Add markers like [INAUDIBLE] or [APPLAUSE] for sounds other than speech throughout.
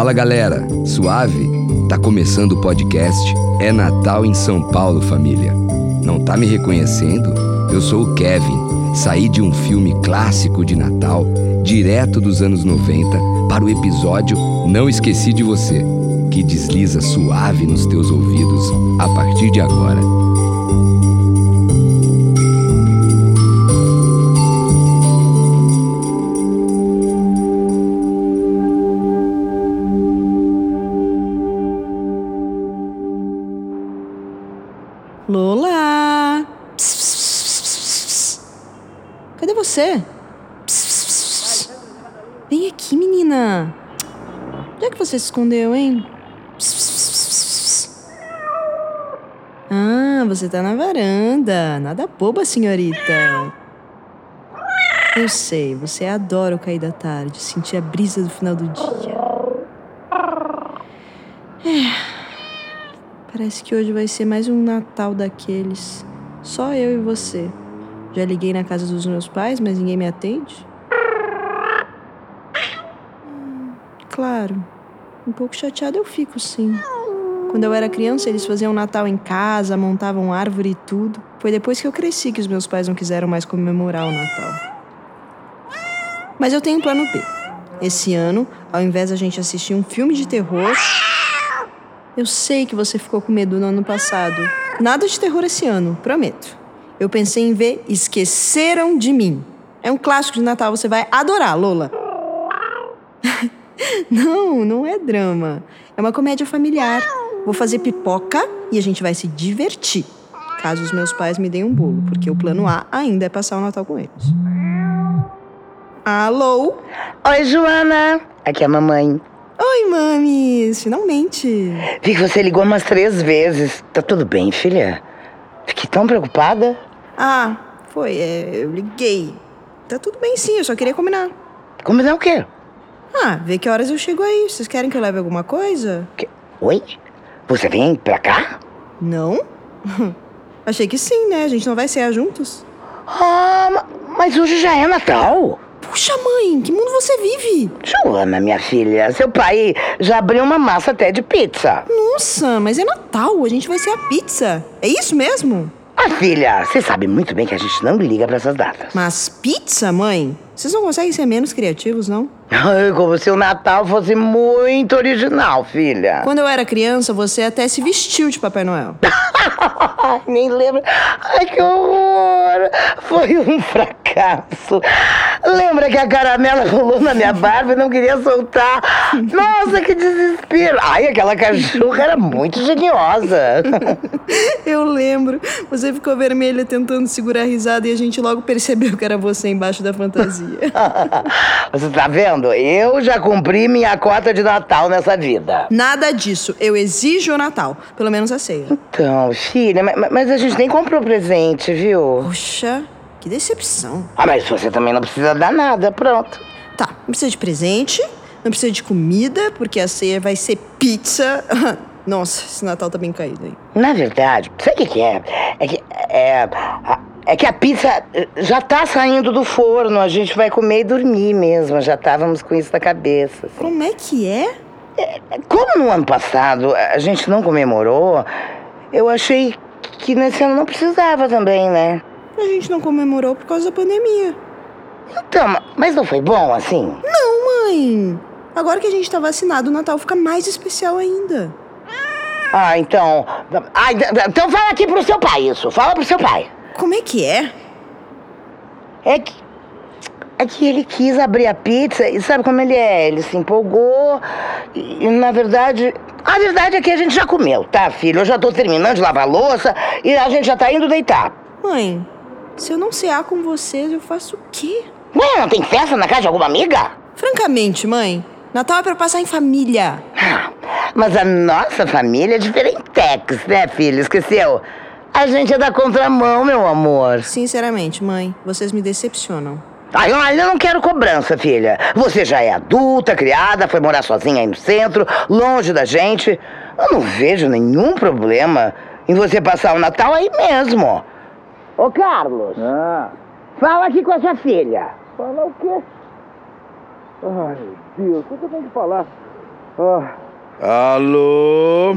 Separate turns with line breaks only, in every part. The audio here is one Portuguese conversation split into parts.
Fala galera, suave? Tá começando o podcast É Natal em São Paulo, família. Não tá me reconhecendo? Eu sou o Kevin. Saí de um filme clássico de Natal, direto dos anos 90, para o episódio Não Esqueci de Você, que desliza suave nos teus ouvidos a partir de agora.
Você? Vem aqui, menina. Onde é que você se escondeu, hein? Ah, você tá na varanda. Nada boba, senhorita. Eu sei, você adora o cair da tarde, sentir a brisa do final do dia. É. Parece que hoje vai ser mais um Natal daqueles. Só eu e você. Já liguei na casa dos meus pais, mas ninguém me atende. Claro, um pouco chateada eu fico, sim. Quando eu era criança, eles faziam Natal em casa, montavam árvore e tudo. Foi depois que eu cresci que os meus pais não quiseram mais comemorar o Natal. Mas eu tenho um plano B. Esse ano, ao invés da gente assistir um filme de terror, eu sei que você ficou com medo no ano passado. Nada de terror esse ano, prometo. Eu pensei em ver Esqueceram de Mim. É um clássico de Natal, você vai adorar, Lola. [LAUGHS] não, não é drama. É uma comédia familiar. Vou fazer pipoca e a gente vai se divertir. Caso os meus pais me deem um bolo, porque o plano A ainda é passar o Natal com eles. Alô?
Oi, Joana. Aqui é a mamãe.
Oi, mames! Finalmente!
Vi que você ligou umas três vezes. Tá tudo bem, filha? Fiquei tão preocupada.
Ah, foi, é, eu liguei. Tá tudo bem sim, eu só queria combinar.
Combinar o quê?
Ah, vê que horas eu chego aí. Vocês querem que eu leve alguma coisa?
Que- Oi? Você vem pra cá?
Não? [LAUGHS] Achei que sim, né? A gente não vai cear juntos?
Ah, ma- mas hoje já é Natal.
Puxa, mãe, que mundo você vive?
Joana, minha filha, seu pai já abriu uma massa até de pizza.
Nossa, mas é Natal, a gente vai ser a pizza. É isso mesmo?
Ah, filha, você sabe muito bem que a gente não liga pra essas datas.
Mas pizza, mãe? Vocês não conseguem ser menos criativos, não? [LAUGHS]
Como se o Natal fosse muito original, filha.
Quando eu era criança, você até se vestiu de Papai Noel. [LAUGHS]
Nem lembro. Ai, que horror! Foi um fracasso. Lembra que a caramela rolou na minha barba e não queria soltar? Nossa, que desespero! Ai, aquela cachorra era muito geniosa. [LAUGHS]
Eu lembro. Você ficou vermelha tentando segurar a risada e a gente logo percebeu que era você embaixo da fantasia. [LAUGHS]
Você tá vendo? Eu já cumpri minha cota de Natal nessa vida.
Nada disso. Eu exijo o Natal. Pelo menos a ceia.
Então, filha, ma- ma- mas a gente nem comprou presente, viu?
Poxa, que decepção.
Ah, mas você também não precisa dar nada, pronto.
Tá, não precisa de presente, não precisa de comida, porque a ceia vai ser pizza. [LAUGHS] Nossa, esse Natal tá bem caído, hein?
Na verdade, sabe o que, que é? É que, é, a- é que a pizza eh, já tá saindo do forno, a gente vai comer e dormir mesmo, já estávamos com isso na cabeça. assim.
Como é que é?
Como no ano passado a gente não comemorou, eu achei que nesse ano não precisava também, né?
A gente não comemorou por causa da pandemia.
Então, ma- mas não foi bom assim?
Não, mãe. Agora que a gente tá vacinado, o Natal fica mais especial ainda.
Ah, então. Ah, então fala aqui pro seu pai isso, fala pro seu pai.
Como é que é?
É que. É que ele quis abrir a pizza e sabe como ele é? Ele se empolgou e, na verdade. A verdade é que a gente já comeu, tá, filho? Eu já tô terminando de lavar louça e a gente já tá indo deitar.
Mãe, se eu não cear com vocês, eu faço o quê?
Ué, não tem festa na casa de alguma amiga?
Francamente, mãe, Natal é pra passar em família.
Ah, mas a nossa família é diferentex, né, filho? Esqueceu? A gente é da contramão, meu amor.
Sinceramente, mãe, vocês me decepcionam.
Ai, olha, eu não quero cobrança, filha. Você já é adulta, criada, foi morar sozinha aí no centro, longe da gente. Eu não vejo nenhum problema em você passar o Natal aí mesmo. Ô, Carlos. Fala aqui com a sua filha.
Falar o quê? Ai, Deus, o que eu tenho que falar?
Oh.
Alô?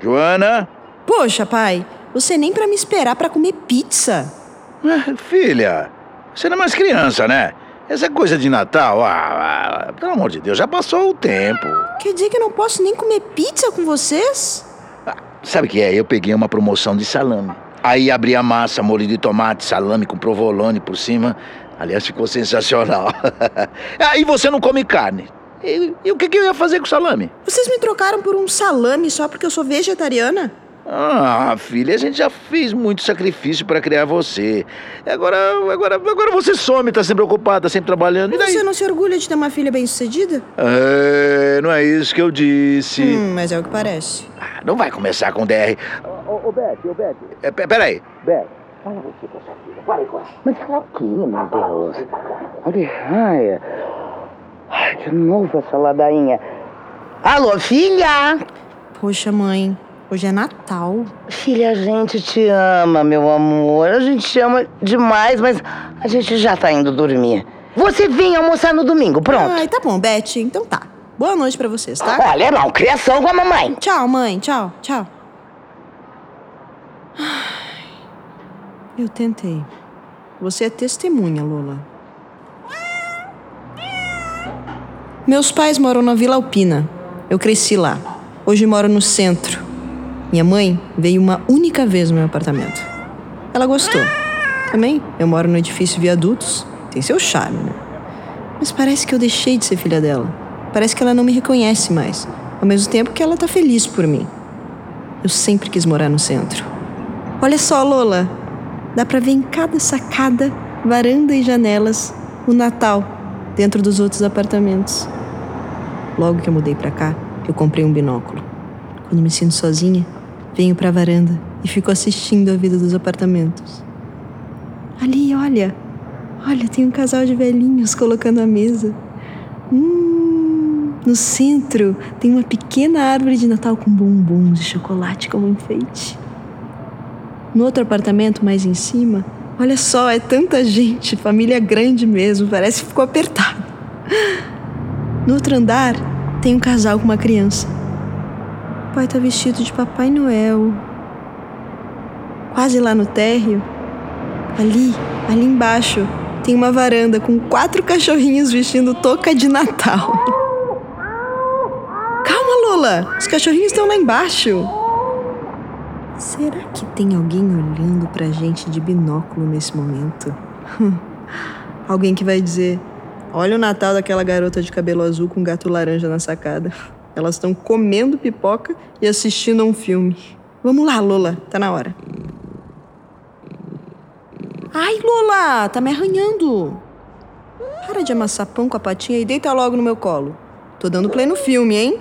Joana?
Poxa, pai, você nem pra me esperar pra comer pizza.
Ah, filha, você não é mais criança, né? Essa coisa de Natal, ah, ah, pelo amor de Deus, já passou o tempo.
Quer dizer que eu não posso nem comer pizza com vocês?
Ah, sabe o que é? Eu peguei uma promoção de salame. Aí abri a massa, molho de tomate, salame com provolone por cima. Aliás, ficou sensacional. [LAUGHS] ah, e você não come carne. E, e o que, que eu ia fazer com o salame?
Vocês me trocaram por um salame só porque eu sou vegetariana?
Ah, filha, a gente já fez muito sacrifício para criar você. Agora, agora, agora você some, tá sempre ocupada, sempre trabalhando.
E você não se orgulha de ter uma filha bem-sucedida?
É, não é isso que eu disse.
Hum, mas é o que parece.
Ah, não vai começar com DR. Ô, ô, Beth, ô, Beth. É, peraí. Beth, fala você com sua filha. Fala com ela.
Mas ela aqui, meu Deus. Olha, ai. Ai, de novo essa ladainha. Alô, filha?
Poxa, mãe, hoje é Natal.
Filha, a gente te ama, meu amor. A gente te ama demais, mas a gente já tá indo dormir. Você vem almoçar no domingo, pronto.
Ai, tá bom, Beth. Então tá. Boa noite pra vocês, tá?
Olha, não, criação com a mamãe.
Tchau, mãe. Tchau, tchau. Eu tentei. Você é testemunha, Lola. Meus pais moram na Vila Alpina. Eu cresci lá. Hoje moro no centro. Minha mãe veio uma única vez no meu apartamento. Ela gostou. Também, eu moro no edifício Viadutos. Tem seu charme, né? Mas parece que eu deixei de ser filha dela. Parece que ela não me reconhece mais. Ao mesmo tempo que ela tá feliz por mim. Eu sempre quis morar no centro. Olha só, Lola. Dá pra ver em cada sacada, varanda e janelas o Natal dentro dos outros apartamentos. Logo que eu mudei para cá, eu comprei um binóculo. Quando me sinto sozinha, venho para a varanda e fico assistindo a vida dos apartamentos. Ali, olha, olha, tem um casal de velhinhos colocando a mesa. Hum, no centro tem uma pequena árvore de Natal com bombons de chocolate como enfeite. No outro apartamento, mais em cima, olha só, é tanta gente, família grande mesmo, parece que ficou apertado. No outro andar, tem um casal com uma criança. O pai tá vestido de Papai Noel. Quase lá no térreo, ali, ali embaixo, tem uma varanda com quatro cachorrinhos vestindo touca de Natal. Calma, Lola! Os cachorrinhos estão lá embaixo. Será que tem alguém olhando pra gente de binóculo nesse momento? [LAUGHS] alguém que vai dizer: Olha o Natal daquela garota de cabelo azul com gato laranja na sacada. Elas estão comendo pipoca e assistindo a um filme. Vamos lá, Lola, tá na hora. Ai, Lola, tá me arranhando. Para de amassar pão com a patinha e deita logo no meu colo. Tô dando play no filme, hein?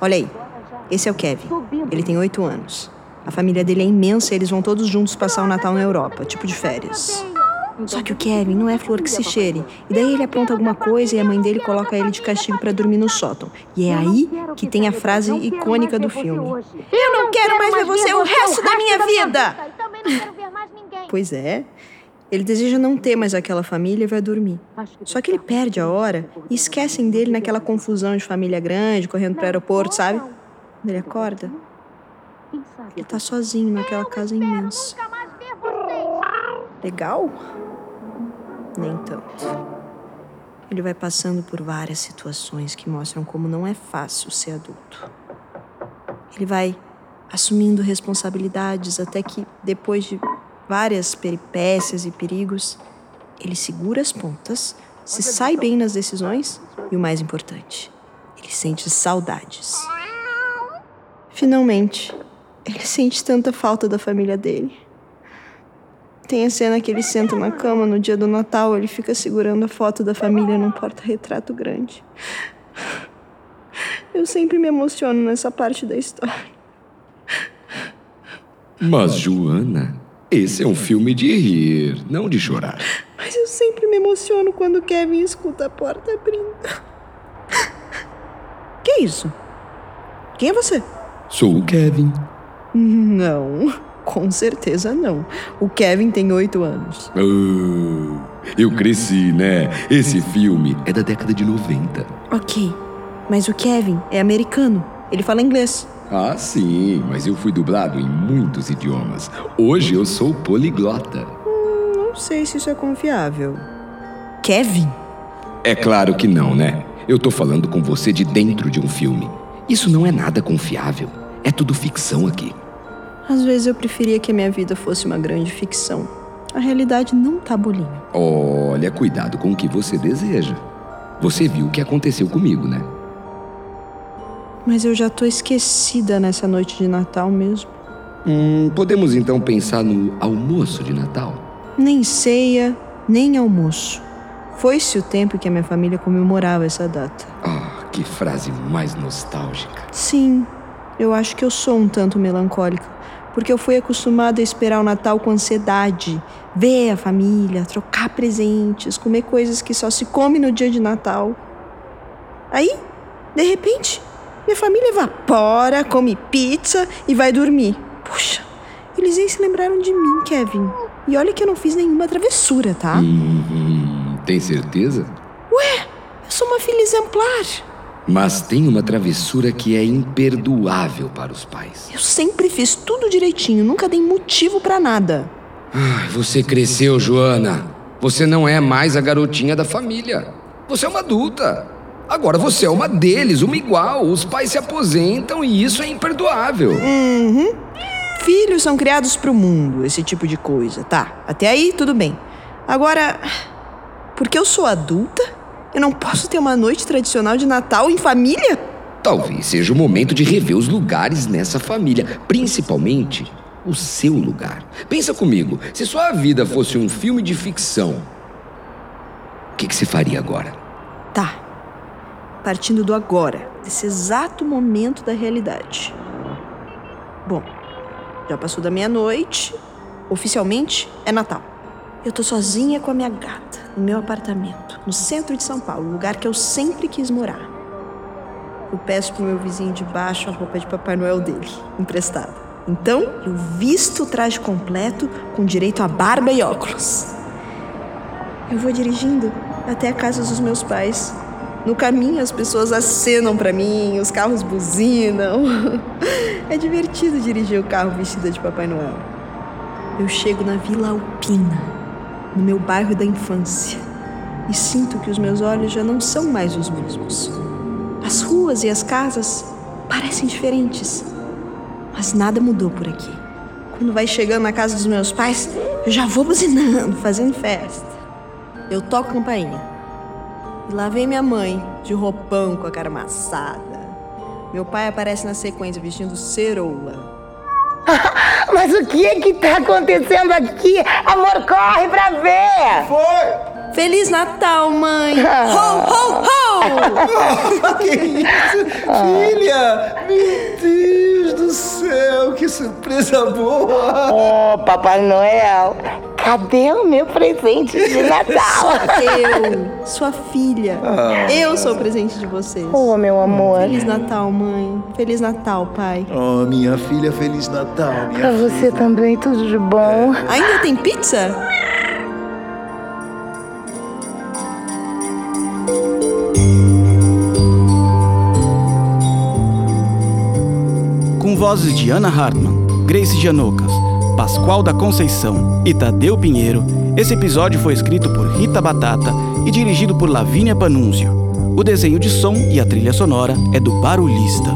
Olha aí. Esse é o Kevin. Ele tem oito anos. A família dele é imensa e eles vão todos juntos passar o Natal na Europa, tipo de férias. Só que o Kevin não é flor que se cheire. E daí ele apronta alguma coisa e a mãe dele coloca ele de castigo para dormir no sótão. E é aí que tem a frase icônica do filme: Eu não quero mais ver você o resto da minha vida! Pois é. Ele deseja não ter mais aquela família e vai dormir. Só que ele perde a hora e esquecem dele naquela confusão de família grande, correndo para o aeroporto, sabe? Quando ele acorda, ele tá sozinho naquela casa imensa. Legal? Nem tanto. Ele vai passando por várias situações que mostram como não é fácil ser adulto. Ele vai assumindo responsabilidades até que, depois de várias peripécias e perigos, ele segura as pontas, se sai bem nas decisões e, o mais importante, ele sente saudades. Finalmente, ele sente tanta falta da família dele. Tem a cena que ele senta na cama no dia do Natal, ele fica segurando a foto da família num porta-retrato grande. Eu sempre me emociono nessa parte da história.
Mas, Joana, esse é um filme de rir, não de chorar.
Mas eu sempre me emociono quando Kevin escuta a porta abrindo. Que isso? Quem é você?
Sou o Kevin.
Não. Com certeza não. O Kevin tem oito anos.
Oh, eu cresci, né? Esse filme é da década de 90.
Ok. Mas o Kevin é americano. Ele fala inglês.
Ah, sim, mas eu fui dublado em muitos idiomas. Hoje eu sou poliglota.
Hum, não sei se isso é confiável. Kevin?
É claro que não, né? Eu tô falando com você de dentro de um filme. Isso não é nada confiável. É tudo ficção aqui.
Às vezes eu preferia que a minha vida fosse uma grande ficção. A realidade não tá bolinha.
Olha, cuidado com o que você deseja. Você viu o que aconteceu comigo, né?
Mas eu já tô esquecida nessa noite de Natal mesmo.
Hum, podemos então pensar no almoço de Natal?
Nem ceia, nem almoço. Foi-se o tempo que a minha família comemorava essa data.
Ah, que frase mais nostálgica.
Sim, eu acho que eu sou um tanto melancólica, porque eu fui acostumada a esperar o Natal com ansiedade, ver a família, trocar presentes, comer coisas que só se come no dia de Natal. Aí, de repente, minha família evapora, come pizza e vai dormir. Puxa, eles nem se lembraram de mim, Kevin. E olha que eu não fiz nenhuma travessura, tá?
Hum, tem certeza?
Ué, eu sou uma filha exemplar.
Mas tem uma travessura que é imperdoável para os pais.
Eu sempre fiz tudo direitinho, nunca dei motivo para nada.
Ai, você cresceu, Joana. Você não é mais a garotinha da família. Você é uma adulta. Agora você é uma deles, uma igual. Os pais se aposentam e isso é imperdoável.
Uhum. Filhos são criados para o mundo, esse tipo de coisa. Tá, até aí tudo bem. Agora, porque eu sou adulta, eu não posso ter uma noite tradicional de Natal em família?
Talvez seja o momento de rever os lugares nessa família, principalmente o seu lugar. Pensa comigo, se sua vida fosse um filme de ficção, o que, que você faria agora?
Tá, partindo do agora, desse exato momento da realidade. Bom, já passou da meia-noite, oficialmente é Natal. Eu tô sozinha com a minha gata, no meu apartamento, no centro de São Paulo, lugar que eu sempre quis morar. Eu peço pro meu vizinho de baixo a roupa de Papai Noel dele, emprestada. Então, eu visto o traje completo, com direito a barba e óculos. Eu vou dirigindo até a casa dos meus pais, no caminho, as pessoas acenam para mim, os carros buzinam. [LAUGHS] É divertido dirigir o carro vestida de Papai Noel. Eu chego na Vila Alpina, no meu bairro da infância, e sinto que os meus olhos já não são mais os mesmos. As ruas e as casas parecem diferentes, mas nada mudou por aqui. Quando vai chegando na casa dos meus pais, eu já vou buzinando, [LAUGHS] fazendo festa. Eu toco campainha. E lá vem minha mãe, de roupão com a cara amassada. Meu pai aparece na sequência vestindo ceroula.
Mas o que é que tá acontecendo aqui? Amor, corre pra ver!
Foi!
Feliz Natal, mãe! Ho, ho, ho! [LAUGHS]
que isso? Filha! Meu Deus do céu, que surpresa boa!
Oh, Papai Noel, cadê o meu presente de [LAUGHS] Natal?
Eu, sua filha. Eu sou o presente de vocês.
Oh, meu amor.
Feliz Natal, mãe. Feliz Natal, pai.
Oh, minha filha, Feliz Natal, minha
Pra
filha.
você também, tudo de bom.
Ainda tem pizza?
Com vozes de Ana Hartmann, Grace Janocas, Pascoal da Conceição e Tadeu Pinheiro, esse episódio foi escrito por Rita Batata e dirigido por Lavínia Panunzio. O desenho de som e a trilha sonora é do Barulhista.